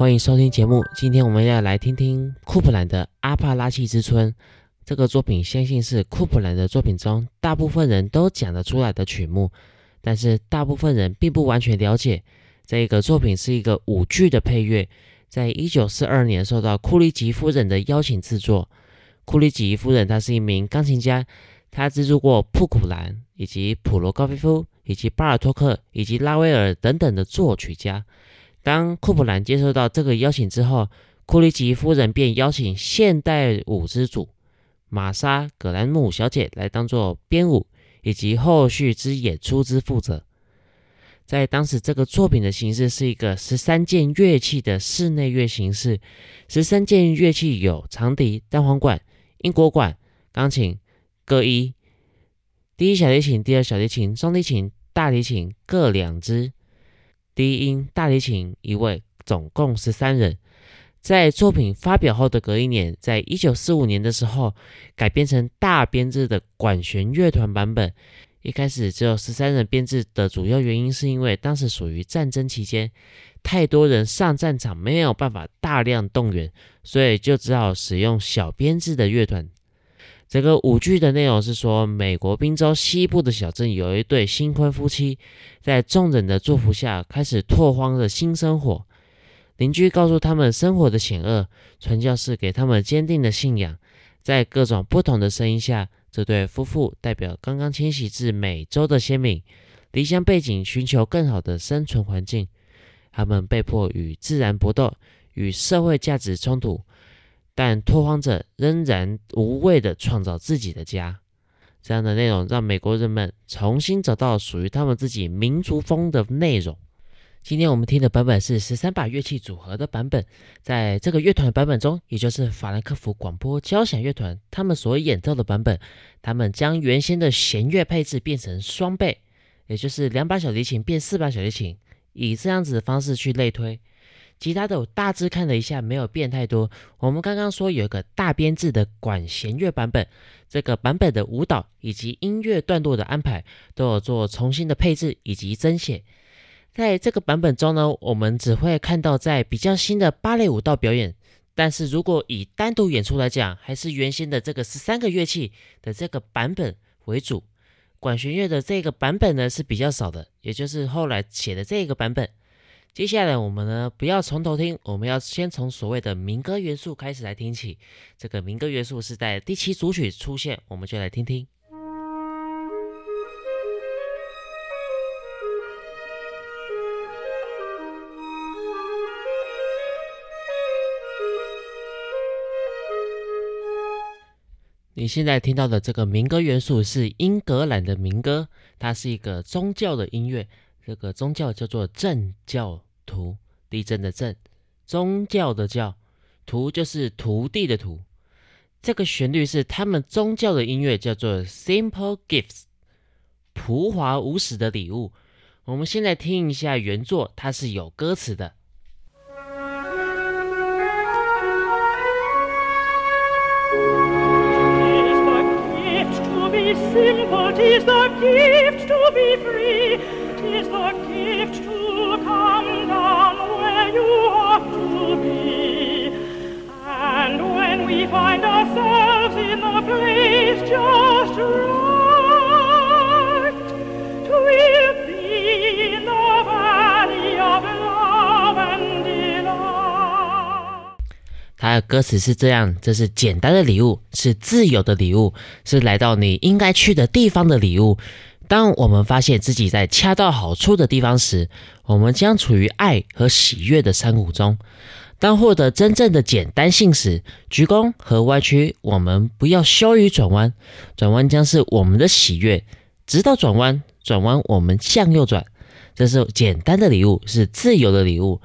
欢迎收听节目。今天我们要来听听库普兰的《阿帕拉契之春》这个作品，相信是库普兰的作品中大部分人都讲得出来的曲目，但是大部分人并不完全了解。这个作品是一个舞剧的配乐，在一九四二年受到库利吉夫人的邀请制作。库利吉夫人她是一名钢琴家，她资助过普库兰以及普罗高菲夫以及巴尔托克以及拉威尔等等的作曲家。当库普兰接受到这个邀请之后，库利吉夫人便邀请现代舞之主玛莎·葛兰姆小姐来当做编舞以及后续之演出之负责。在当时，这个作品的形式是一个十三件乐器的室内乐形式。十三件乐器有长笛、单簧管、英国管、钢琴各一，第一小提琴、第二小提琴、中提琴、大提琴各两支。低音大提琴一位，总共十三人。在作品发表后的隔一年，在一九四五年的时候，改编成大编制的管弦乐团版本。一开始只有十三人编制的主要原因，是因为当时属于战争期间，太多人上战场，没有办法大量动员，所以就只好使用小编制的乐团。整个舞剧的内容是说，美国宾州西部的小镇有一对新婚夫妻，在众人的祝福下开始拓荒的新生活。邻居告诉他们生活的险恶，传教士给他们坚定的信仰。在各种不同的声音下，这对夫妇代表刚刚迁徙至美洲的先民，离乡背景，寻求更好的生存环境。他们被迫与自然搏斗，与社会价值冲突。但拓荒者仍然无畏地创造自己的家，这样的内容让美国人们重新找到属于他们自己民族风的内容。今天我们听的版本是十三把乐器组合的版本，在这个乐团版本中，也就是法兰克福广播交响乐团他们所演奏的版本，他们将原先的弦乐配置变成双倍，也就是两把小提琴变四把小提琴，以这样子的方式去类推。其他的我大致看了一下，没有变太多。我们刚刚说有一个大编制的管弦乐版本，这个版本的舞蹈以及音乐段落的安排都有做重新的配置以及增写。在这个版本中呢，我们只会看到在比较新的芭蕾舞蹈表演，但是如果以单独演出来讲，还是原先的这个十三个乐器的这个版本为主。管弦乐的这个版本呢是比较少的，也就是后来写的这个版本。接下来我们呢，不要从头听，我们要先从所谓的民歌元素开始来听起。这个民歌元素是在第七组曲出现，我们就来听听。你现在听到的这个民歌元素是英格兰的民歌，它是一个宗教的音乐。这个宗教叫做正教徒地震的震宗教的教徒就是徒弟的徒。这个旋律是他们宗教的音乐叫做 simple gifts 普华无史的礼物。我们现在听一下原作它是有歌词的。它的歌词是这样：这是简单的礼物，是自由的礼物，是来到你应该去的地方的礼物。当我们发现自己在恰到好处的地方时，我们将处于爱和喜悦的山谷中。当获得真正的简单性时，鞠躬和歪曲，我们不要羞于转弯。转弯将是我们的喜悦，直到转弯，转弯我们向右转。这是简单的礼物，是自由的礼物，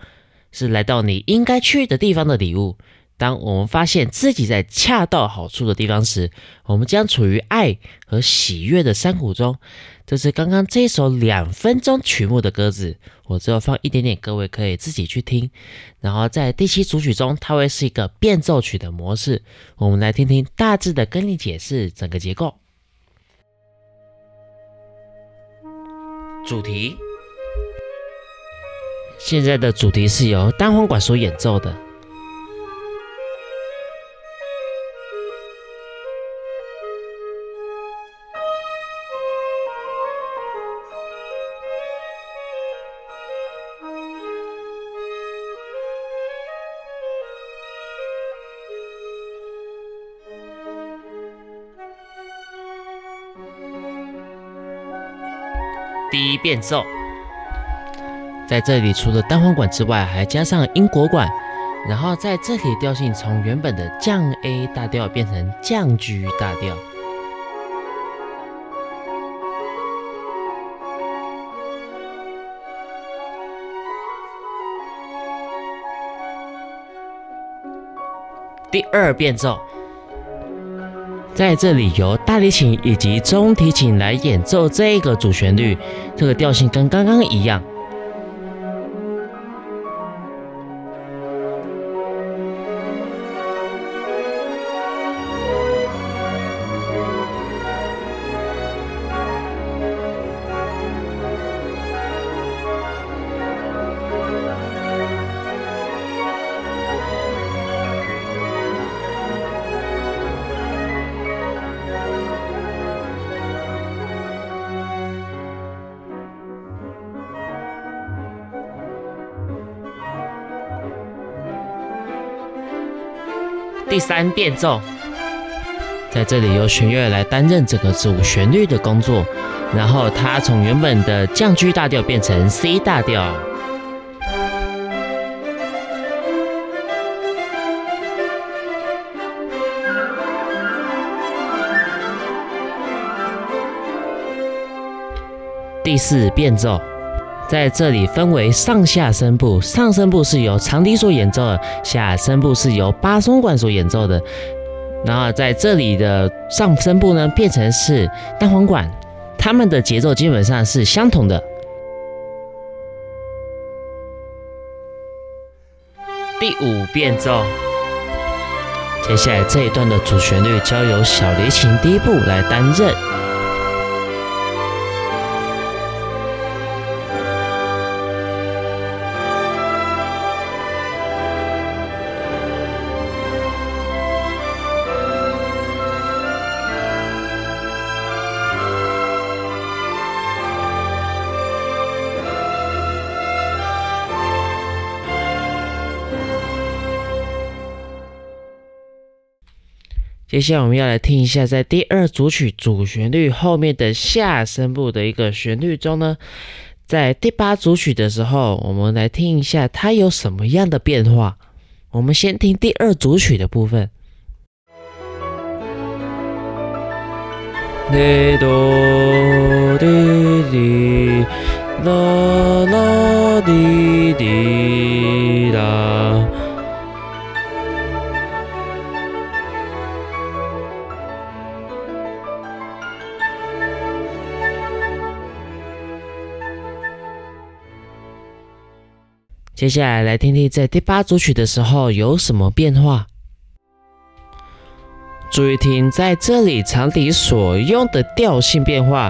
是来到你应该去的地方的礼物。当我们发现自己在恰到好处的地方时，我们将处于爱和喜悦的山谷中。这是刚刚这首两分钟曲目的歌词，我只有放一点点，各位可以自己去听。然后在第七组曲中，它会是一个变奏曲的模式。我们来听听大致的跟你解释整个结构。主题：现在的主题是由单簧管所演奏的。变奏，在这里除了单簧管之外，还加上英国管，然后在这里调性从原本的降 A 大调变成降 G 大调。第二变奏。在这里由大提琴以及中提琴来演奏这个主旋律，这个调性跟刚刚一样。第三变奏，在这里由弦乐来担任这个主旋律的工作，然后它从原本的降 G 大调变成 C 大调。第四变奏。在这里分为上下声部，上声部是由长笛所演奏的，下声部是由巴松管所演奏的。然后在这里的上声部呢，变成是单簧管，它们的节奏基本上是相同的。第五变奏，接下来这一段的主旋律交由小提琴第一部来担任。接下来我们要来听一下，在第二组曲主旋律后面的下声部的一个旋律中呢，在第八组曲的时候，我们来听一下它有什么样的变化。我们先听第二组曲的部分。哆滴滴，啦啦滴滴啦。接下来来听听在第八组曲的时候有什么变化。注意听，在这里长笛所用的调性变化。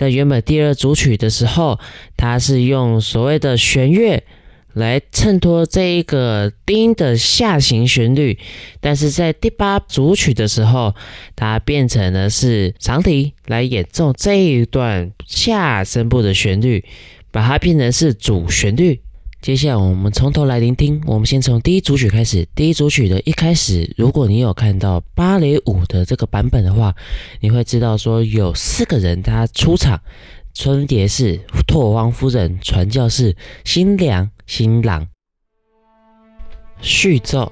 在原本第二组曲的时候，它是用所谓的弦乐来衬托这一个丁的下行旋律，但是在第八组曲的时候，它变成了是长笛来演奏这一段下声部的旋律，把它变成是主旋律。接下来我们从头来聆听。我们先从第一组曲开始。第一组曲的一开始，如果你有看到芭蕾舞的这个版本的话，你会知道说有四个人他出场，春蝶是拓荒夫人、传教士、新娘、新郎。序奏。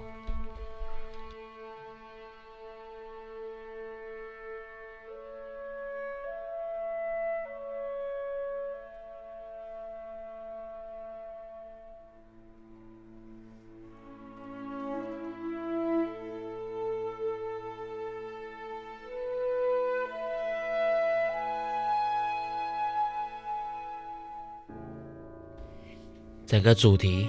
整个主题。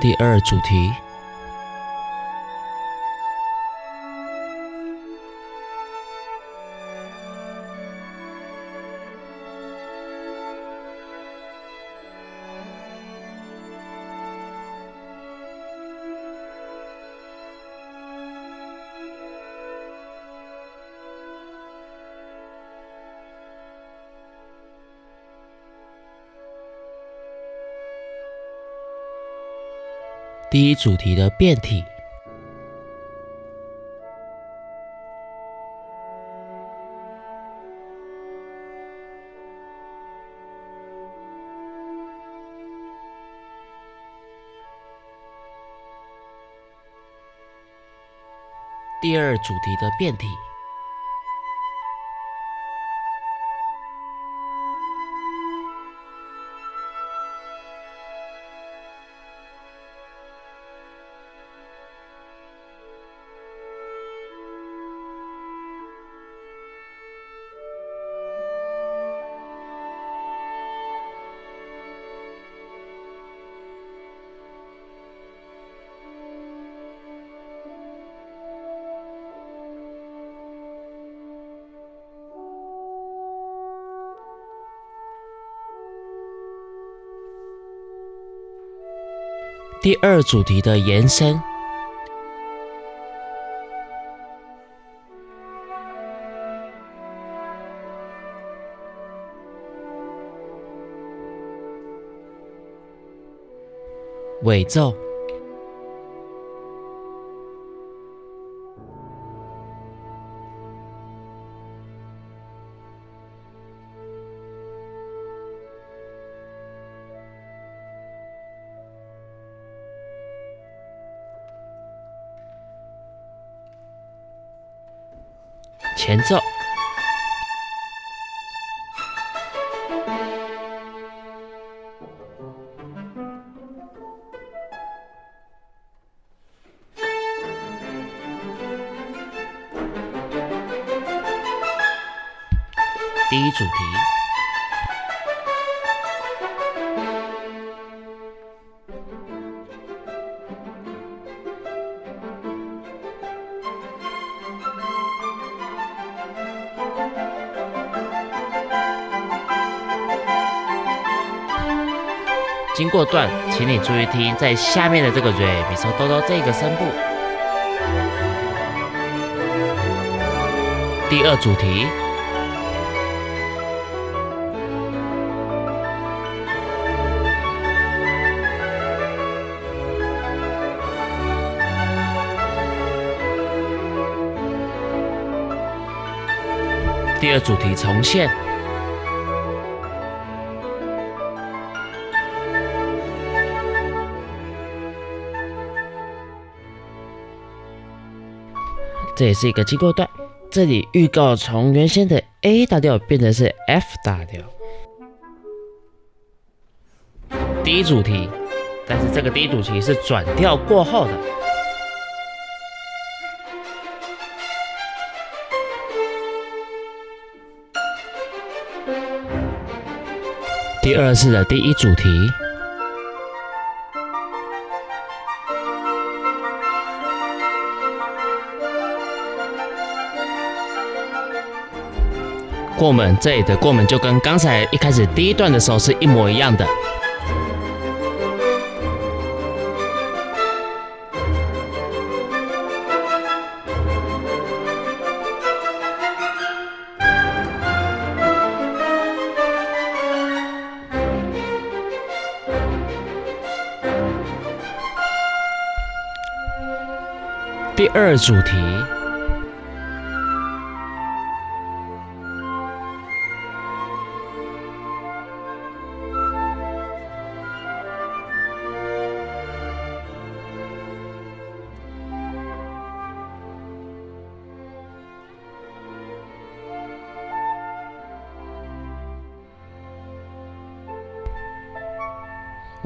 第二主题。第一主题的变体。第二主题的变体。第二主题的延伸，尾奏。前奏，第一主题。过段，请你注意听，在下面的这个 re mi so do do 这个声部。第二主题。第二主题重现。这也是一个经过段，这里预告从原先的 A 大调变成是 F 大调。第一主题，但是这个第一主题是转调过后的。第二次的第一主题。过门，这里的过门就跟刚才一开始第一段的时候是一模一样的。第二主题。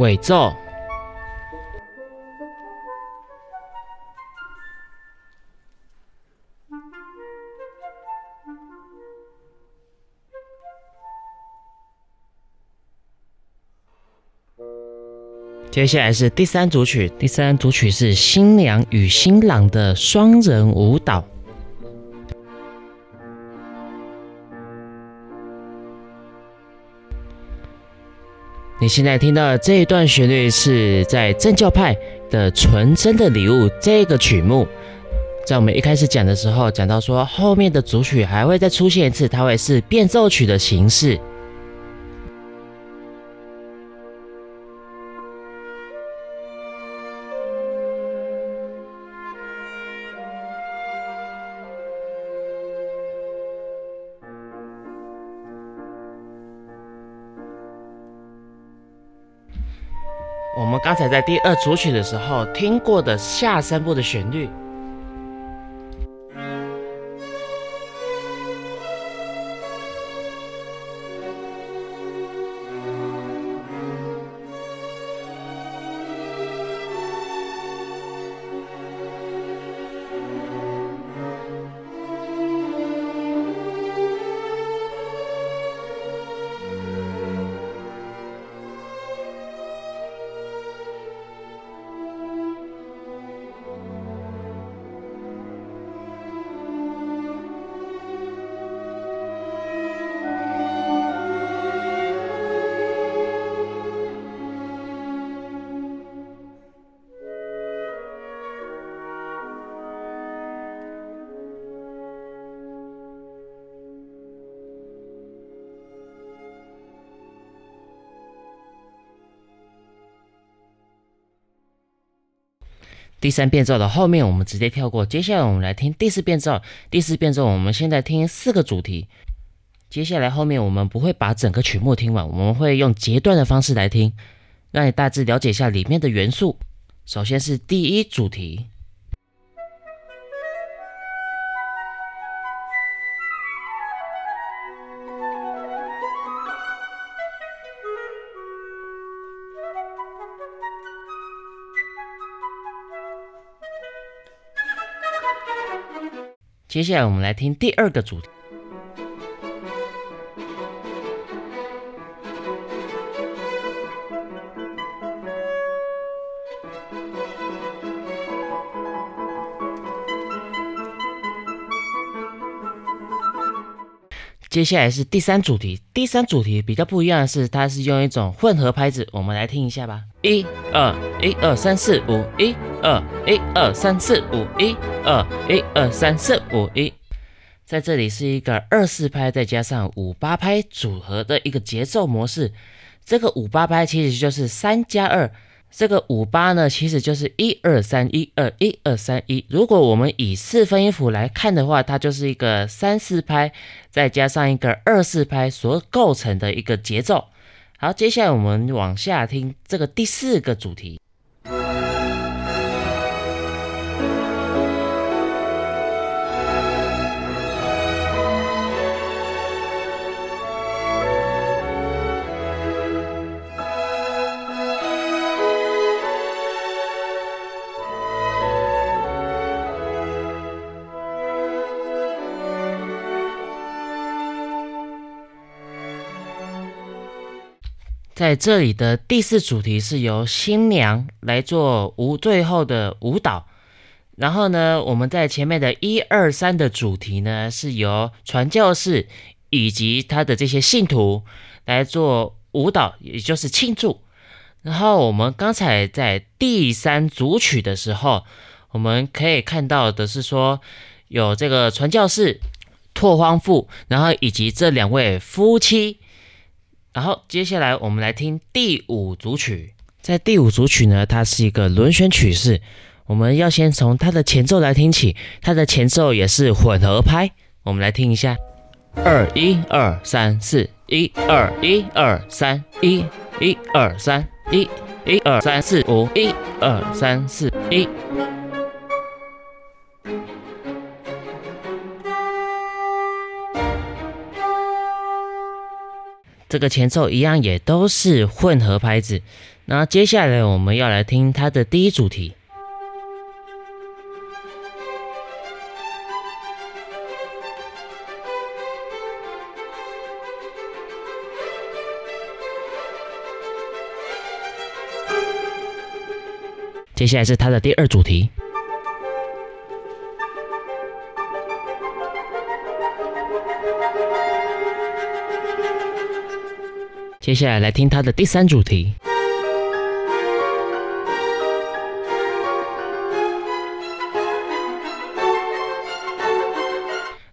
尾奏。接下来是第三组曲，第三组曲是新娘与新郎的双人舞蹈。你现在听到的这一段旋律是在正教派的《纯真的礼物》这个曲目，在我们一开始讲的时候讲到说，后面的主曲还会再出现一次，它会是变奏曲的形式。刚才在第二组曲的时候听过的下三部的旋律。第三变奏的后面我们直接跳过，接下来我们来听第四变奏。第四变奏我们现在听四个主题，接下来后面我们不会把整个曲目听完，我们会用截断的方式来听，让你大致了解一下里面的元素。首先是第一主题。接下来我们来听第二个主题。接下来是第三主题，第三主题比较不一样的是，它是用一种混合拍子，我们来听一下吧。一二一二三四五一。二一二三四五一二一二三四五一，在这里是一个二四拍再加上五八拍组合的一个节奏模式。这个五八拍其实就是三加二，这个五八呢其实就是一二三一二一二三一。如果我们以四分音符来看的话，它就是一个三四拍再加上一个二四拍所构成的一个节奏。好，接下来我们往下听这个第四个主题。在这里的第四主题是由新娘来做舞最后的舞蹈，然后呢，我们在前面的一二三的主题呢是由传教士以及他的这些信徒来做舞蹈，也就是庆祝。然后我们刚才在第三组曲的时候，我们可以看到的是说有这个传教士、拓荒妇，然后以及这两位夫妻。然后接下来我们来听第五组曲，在第五组曲呢，它是一个轮旋曲式，我们要先从它的前奏来听起，它的前奏也是混合拍，我们来听一下，二一二三四，一二一二三，一一二三，一一二三四五，一二三四一。这个前奏一样也都是混合拍子，那接下来我们要来听它的第一主题。接下来是它的第二主题。接下来来听他的第三主题。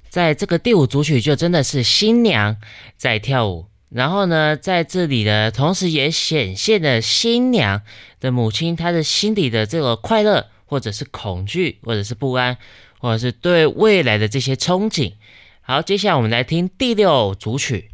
在这个第五组曲就真的是新娘在跳舞，然后呢，在这里呢，同时也显现了新娘的母亲她的心底的这个快乐，或者是恐惧，或者是不安，或者是对未来的这些憧憬。好，接下来我们来听第六组曲。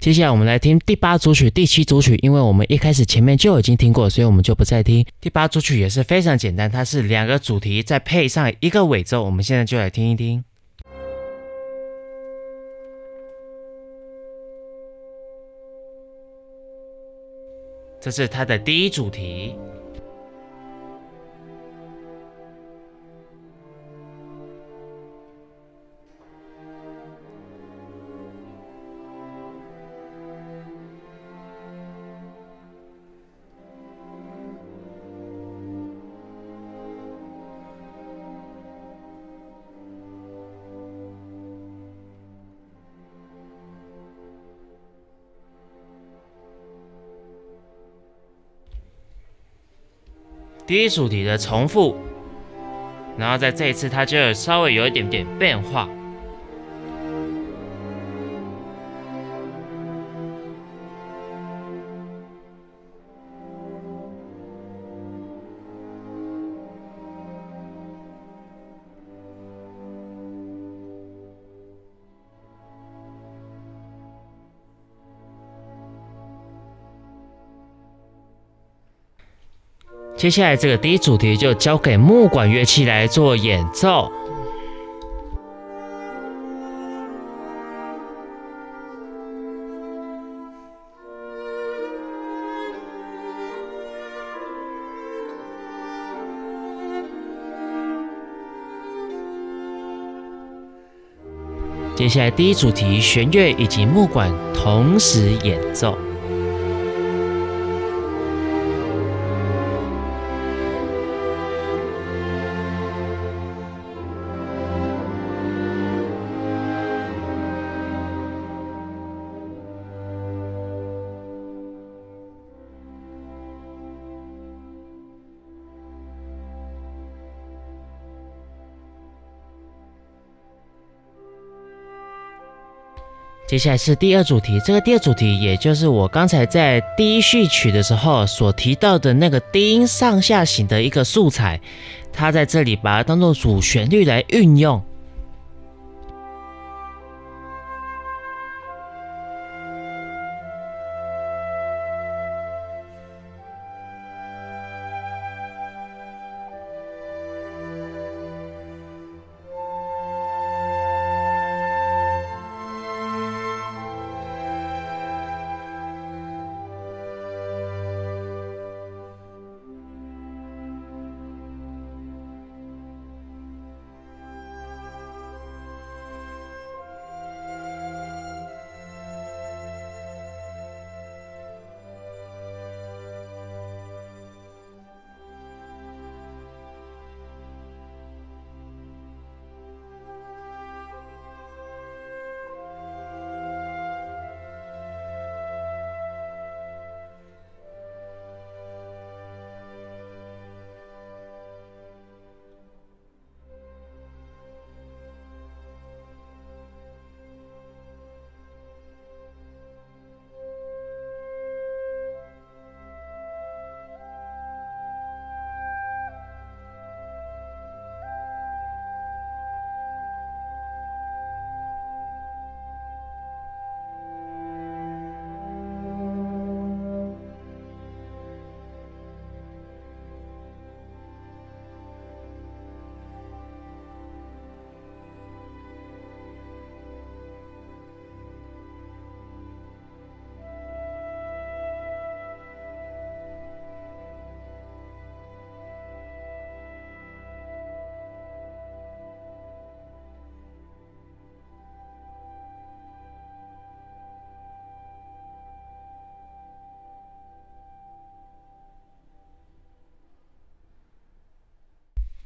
接下来我们来听第八组曲、第七组曲，因为我们一开始前面就已经听过，所以我们就不再听。第八组曲也是非常简单，它是两个主题再配上一个尾奏，我们现在就来听一听。这是它的第一主题。第一主题的重复，然后在这一次，它就稍微有一点点变化。接下来这个第一主题就交给木管乐器来做演奏。接下来第一主题弦乐以及木管同时演奏。接下来是第二主题，这个第二主题也就是我刚才在第一序曲的时候所提到的那个低音上下行的一个素材，它在这里把它当做主旋律来运用。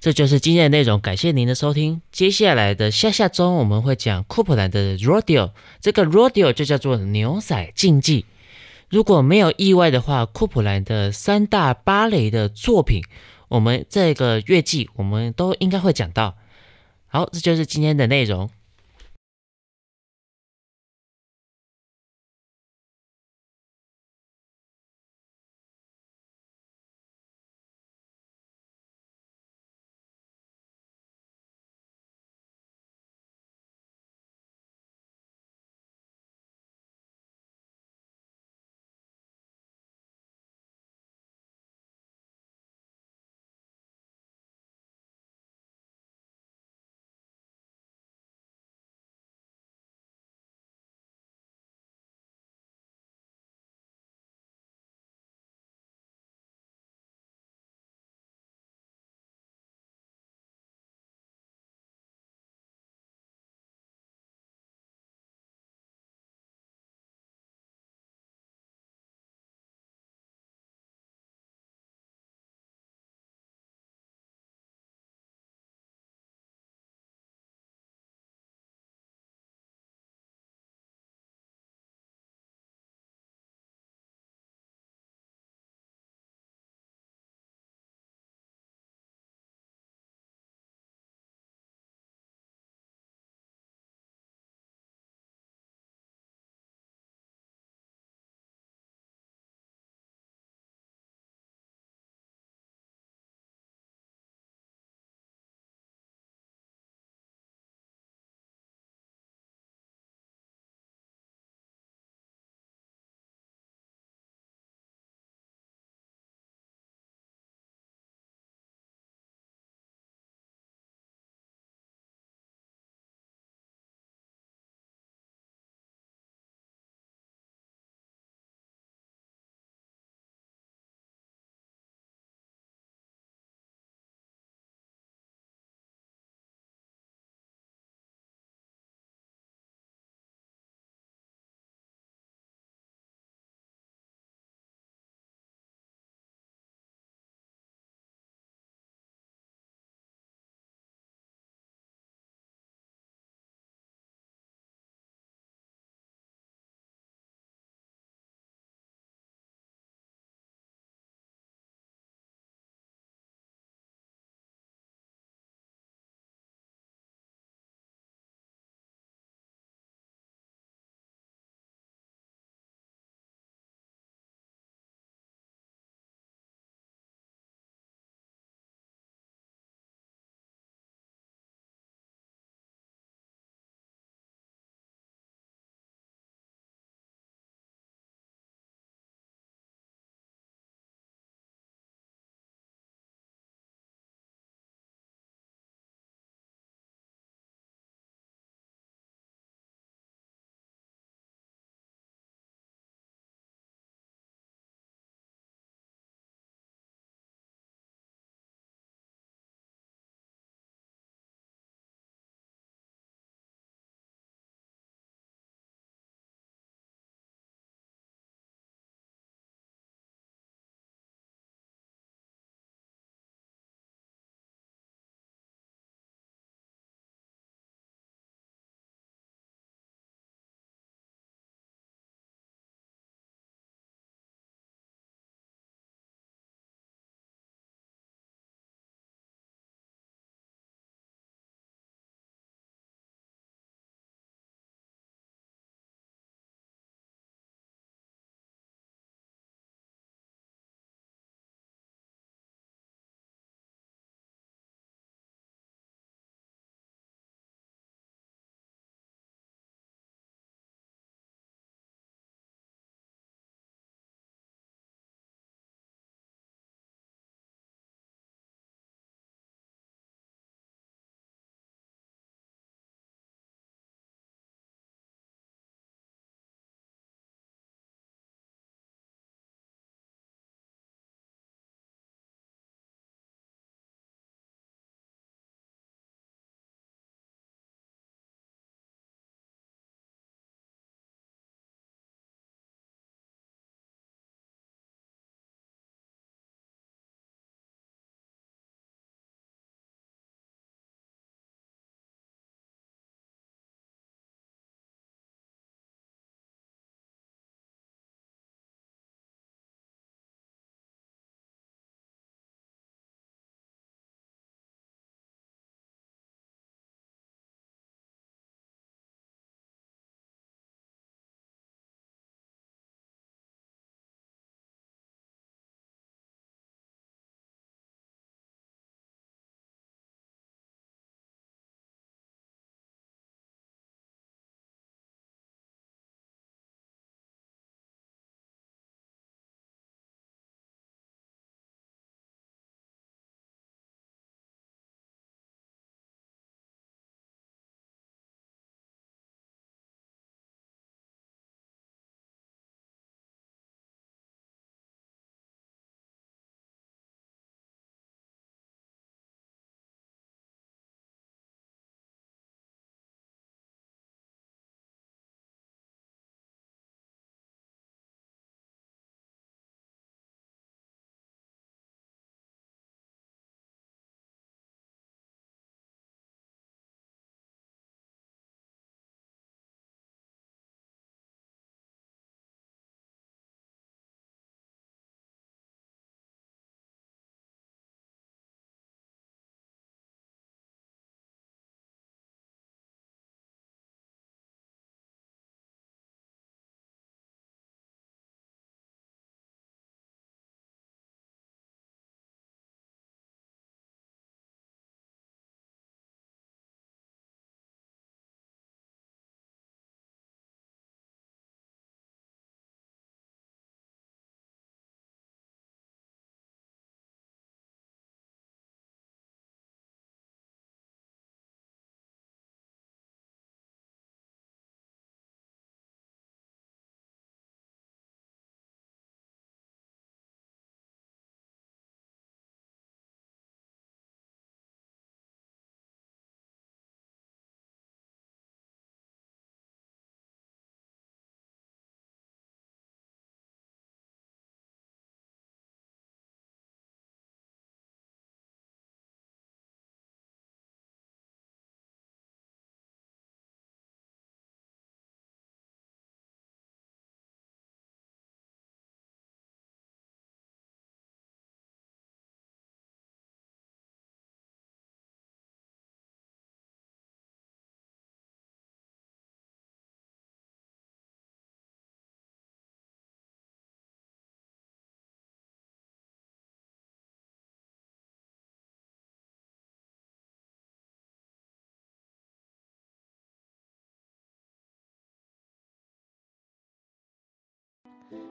这就是今天的内容，感谢您的收听。接下来的下下周我们会讲库普兰的 Rodeo，这个 Rodeo 就叫做牛仔竞技。如果没有意外的话，库普兰的三大芭蕾的作品，我们这个月季我们都应该会讲到。好，这就是今天的内容。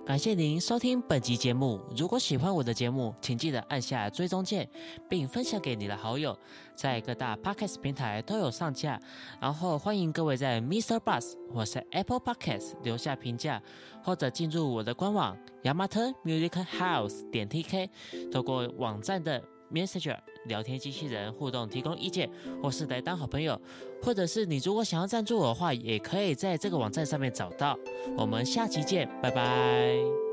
感谢您收听本集节目。如果喜欢我的节目，请记得按下追踪键，并分享给你的好友，在各大 Podcast 平台都有上架。然后欢迎各位在 Mr. Bus 或是 Apple Podcast 留下评价，或者进入我的官网 Yamato Music House 点 TK，透过网站的 Messenger 聊天机器人互动提供意见，或是来当好朋友，或者是你如果想要赞助我的话，也可以在这个网站上面找到。我们下期见，拜拜。